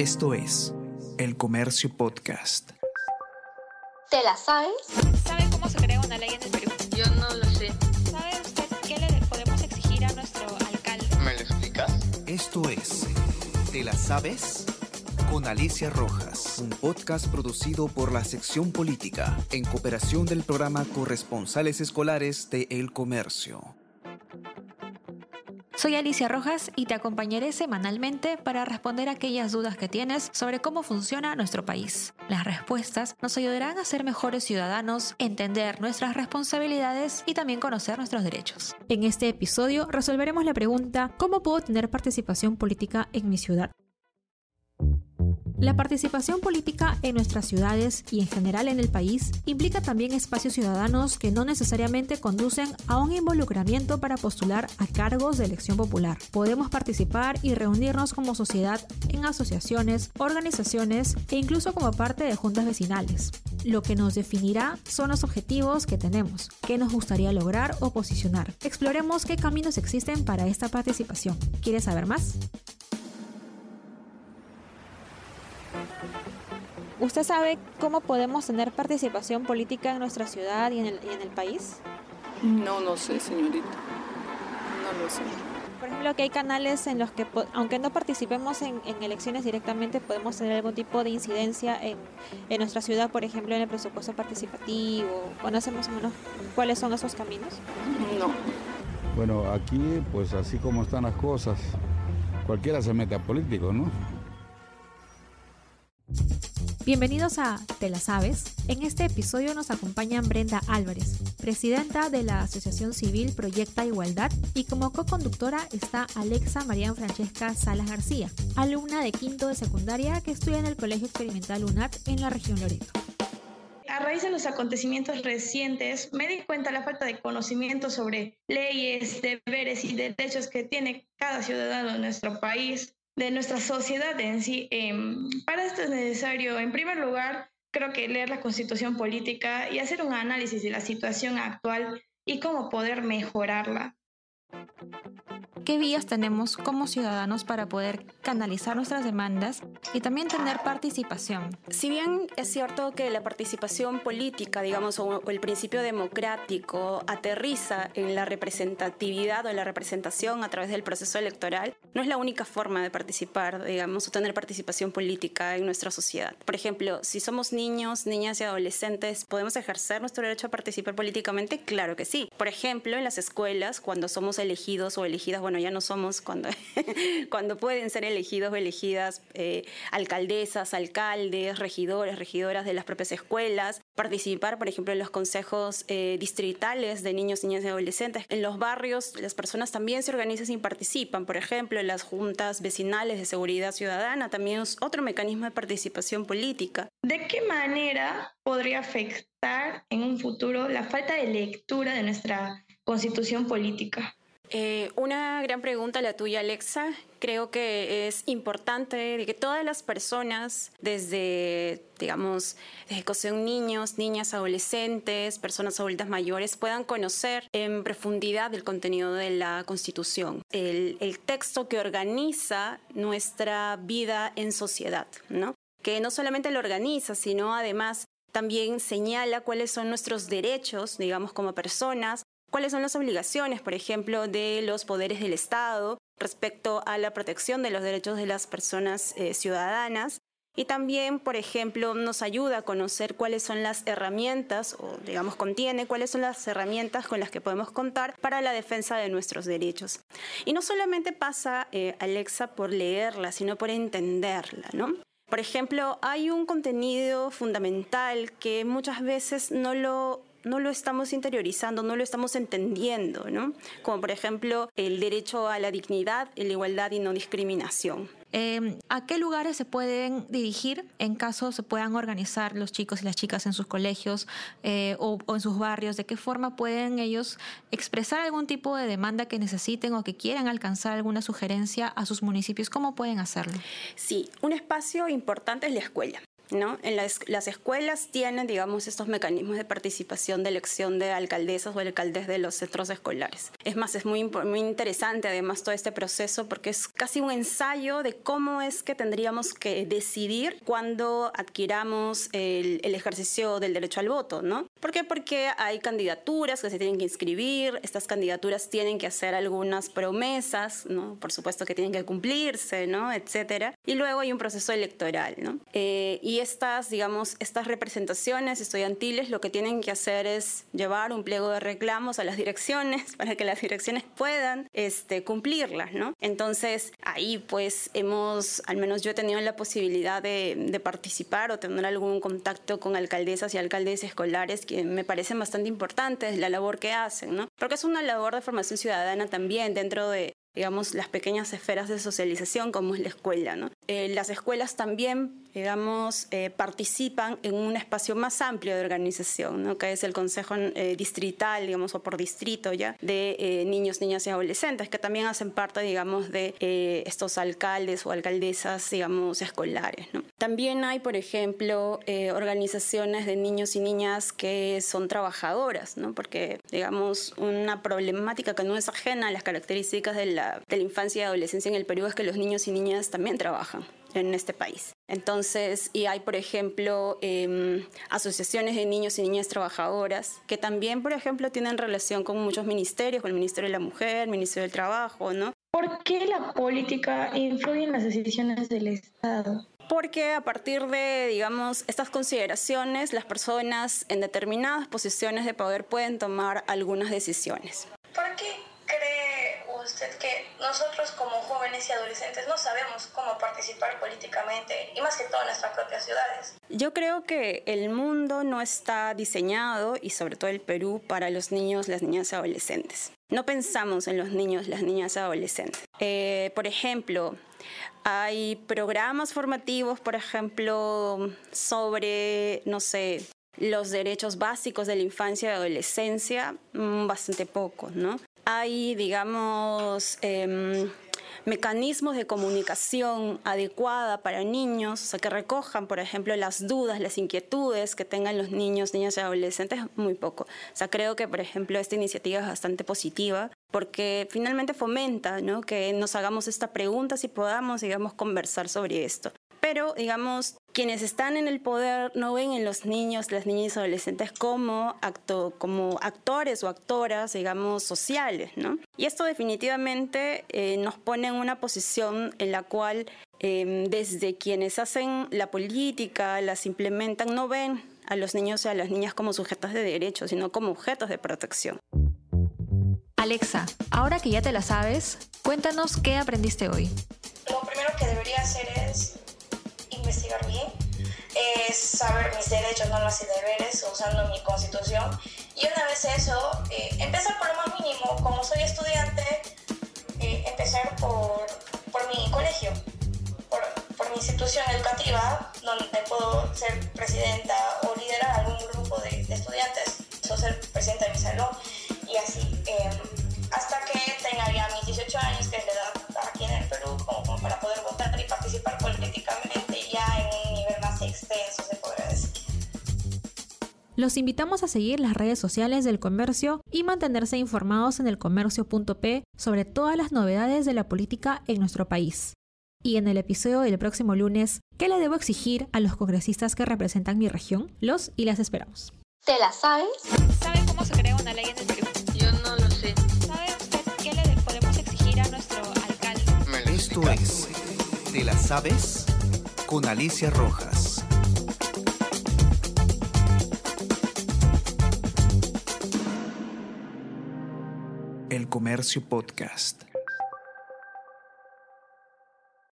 Esto es El Comercio Podcast. ¿Te la sabes? ¿Sabe cómo se crea una ley en el Perú? Yo no lo sé. ¿Sabe usted qué le podemos exigir a nuestro alcalde? ¿Me lo explicas? Esto es ¿Te la sabes? Con Alicia Rojas, un podcast producido por la sección política en cooperación del programa Corresponsales Escolares de El Comercio. Soy Alicia Rojas y te acompañaré semanalmente para responder aquellas dudas que tienes sobre cómo funciona nuestro país. Las respuestas nos ayudarán a ser mejores ciudadanos, entender nuestras responsabilidades y también conocer nuestros derechos. En este episodio resolveremos la pregunta ¿Cómo puedo tener participación política en mi ciudad? La participación política en nuestras ciudades y en general en el país implica también espacios ciudadanos que no necesariamente conducen a un involucramiento para postular a cargos de elección popular. Podemos participar y reunirnos como sociedad en asociaciones, organizaciones e incluso como parte de juntas vecinales. Lo que nos definirá son los objetivos que tenemos, qué nos gustaría lograr o posicionar. Exploremos qué caminos existen para esta participación. ¿Quieres saber más? ¿Usted sabe cómo podemos tener participación política en nuestra ciudad y en el, y en el país? No, no sé, señorita. No lo sé. Por ejemplo, que hay canales en los que, aunque no participemos en, en, elecciones directamente, podemos tener algún tipo de incidencia en, en, nuestra ciudad, por ejemplo, en el presupuesto participativo. ¿Conocemos más o menos cuáles son esos caminos? No. Bueno, aquí, pues así como están las cosas, cualquiera se mete a político, ¿no? Bienvenidos a Te la Sabes. En este episodio nos acompañan Brenda Álvarez, presidenta de la Asociación Civil Proyecta Igualdad, y como co-conductora está Alexa María Francesca Salas García, alumna de quinto de secundaria que estudia en el Colegio Experimental UNAT en la región Loreto. A raíz de los acontecimientos recientes, me di cuenta de la falta de conocimiento sobre leyes, deberes y derechos que tiene cada ciudadano de nuestro país de nuestra sociedad en sí. Eh, para esto es necesario, en primer lugar, creo que leer la constitución política y hacer un análisis de la situación actual y cómo poder mejorarla. ¿Qué vías tenemos como ciudadanos para poder canalizar nuestras demandas y también tener participación? Si bien es cierto que la participación política, digamos, o el principio democrático aterriza en la representatividad o la representación a través del proceso electoral, no es la única forma de participar, digamos, o tener participación política en nuestra sociedad. Por ejemplo, si somos niños, niñas y adolescentes, ¿podemos ejercer nuestro derecho a participar políticamente? Claro que sí. Por ejemplo, en las escuelas, cuando somos elegidos o elegidas, bueno, ya no somos cuando, cuando pueden ser elegidos o elegidas eh, alcaldesas, alcaldes, regidores, regidoras de las propias escuelas, participar, por ejemplo, en los consejos eh, distritales de niños, niñas y adolescentes. En los barrios, las personas también se organizan y participan, por ejemplo, en las juntas vecinales de seguridad ciudadana, también es otro mecanismo de participación política. ¿De qué manera podría afectar en un futuro la falta de lectura de nuestra constitución política? Eh, una gran pregunta la tuya, Alexa. Creo que es importante que todas las personas, desde, digamos, desde que sean niños, niñas, adolescentes, personas adultas mayores, puedan conocer en profundidad el contenido de la Constitución, el, el texto que organiza nuestra vida en sociedad, ¿no? Que no solamente lo organiza, sino además también señala cuáles son nuestros derechos, digamos, como personas, cuáles son las obligaciones, por ejemplo, de los poderes del Estado respecto a la protección de los derechos de las personas eh, ciudadanas. Y también, por ejemplo, nos ayuda a conocer cuáles son las herramientas, o digamos, contiene cuáles son las herramientas con las que podemos contar para la defensa de nuestros derechos. Y no solamente pasa, eh, Alexa, por leerla, sino por entenderla, ¿no? Por ejemplo, hay un contenido fundamental que muchas veces no lo no lo estamos interiorizando, no lo estamos entendiendo, ¿no? Como por ejemplo el derecho a la dignidad, la igualdad y no discriminación. Eh, ¿A qué lugares se pueden dirigir en caso se puedan organizar los chicos y las chicas en sus colegios eh, o, o, en sus barrios? ¿De qué forma pueden ellos expresar algún tipo de demanda que necesiten o que quieran alcanzar alguna sugerencia a sus municipios? ¿Cómo pueden hacerlo? Sí, un espacio importante es la escuela. ¿No? En las, las escuelas tienen, digamos, estos mecanismos de participación de elección de alcaldesas o alcaldes de los centros escolares. Es más, es muy, muy interesante además todo este proceso porque es casi un ensayo de cómo es que tendríamos que decidir cuando adquiramos el, ejercicio del derecho al voto, ¿no? ¿Por qué? Porque hay candidaturas que se tienen que inscribir, estas candidaturas tienen que hacer algunas promesas. Por supuesto que tienen que cumplirse, ¿no? Etcétera. Y luego hay un proceso electoral, ¿no? Eh, estas, digamos, estas representaciones estudiantiles lo que tienen que hacer es llevar un pliego de reclamos a las direcciones para que las direcciones puedan este, cumplirlas, ¿no? Entonces, ahí pues hemos, al menos yo he tenido la posibilidad de, participar o tener algún contacto con alcaldesas y alcaldes escolares que me parecen bastante importantes, la labor que hacen, ¿no? Porque es una labor de formación ciudadana también dentro de, digamos, las pequeñas esferas de socialización como es la escuela. ¿no? Eh, las escuelas también, digamos, eh, participan en un espacio más amplio de organización, ¿no? que es el Consejo eh, Distrital, digamos, o por distrito ya, de niños, niñas y adolescentes, que también hacen parte, digamos, de estos alcaldes o alcaldesas, digamos, escolares. ¿no? También hay, por ejemplo, organizaciones de niños y niñas que son trabajadoras, ¿no? porque, digamos, una problemática que no es ajena a las características de la de la infancia y adolescencia en el Perú es que los niños y niñas también trabajan en este país. Entonces, y hay, por ejemplo, em, asociaciones de niños y niñas trabajadoras que también, por ejemplo, tienen relación con muchos ministerios, con el Ministerio de la Mujer, el Ministerio del Trabajo, ¿no? ¿Por qué la política influye en las decisiones del Estado? Porque a partir de, digamos, estas consideraciones, las personas en determinadas posiciones de poder pueden tomar algunas decisiones. ¿Por qué cree usted que nosotros como jóvenes y adolescentes no sabemos cómo participar políticamente y más que todo en nuestras propias ciudades? Yo creo que el mundo no está diseñado y sobre todo el Perú para los niños, las niñas y adolescentes. No pensamos en los niños, las niñas y adolescentes. Eh, por ejemplo, hay programas formativos, por ejemplo, sobre, no sé, los derechos básicos de la infancia y adolescencia, mm, bastante pocos, ¿no? Hay, digamos, em, mecanismos de comunicación adecuada para niños, o que recojan, por ejemplo, las dudas, las inquietudes que tengan los niños, niñas y adolescentes, muy poco. O sea, creo que, por ejemplo, esta iniciativa es bastante positiva porque finalmente fomenta ¿no? que nos hagamos esta pregunta si podamos, digamos, conversar sobre esto pero digamos, quienes están en el poder no ven en los niños, las niñas y adolescentes como, acto, como actores o actoras, digamos, sociales, ¿no? Y esto definitivamente eh, nos pone en una posición en la cual em, desde quienes hacen la política, las implementan, no ven a los niños y a las niñas como sujetos de derechos, sino como objetos de protección. Alexa, ahora que ya te la sabes, cuéntanos qué aprendiste hoy. Lo primero que debería hacer es investigar bien, es saber mis derechos, normas y deberes usando mi constitución. Y una vez eso, eh, empezar por lo más mínimo. Como soy estudiante, eh, empezar por, por mi colegio, por, por, mi institución educativa, donde puedo ser presidenta o liderar algún grupo de, de estudiantes, o ser presidenta de mi salón y así. Eh, hasta que tenga ya Los invitamos a seguir las redes sociales del comercio y mantenerse informados en el comercio.p sobre todas las novedades de la política en nuestro país. Y en el episodio del próximo lunes, ¿qué le debo exigir a los congresistas que representan mi región? Los y las esperamos. ¿Te la sabes? ¿Sabe cómo se crea una ley en el Perú? Yo no lo sé. ¿Sabe usted qué le podemos exigir a nuestro alcalde? Esto es ¿Te la sabes? Con Alicia Rojas. Comercio Podcast.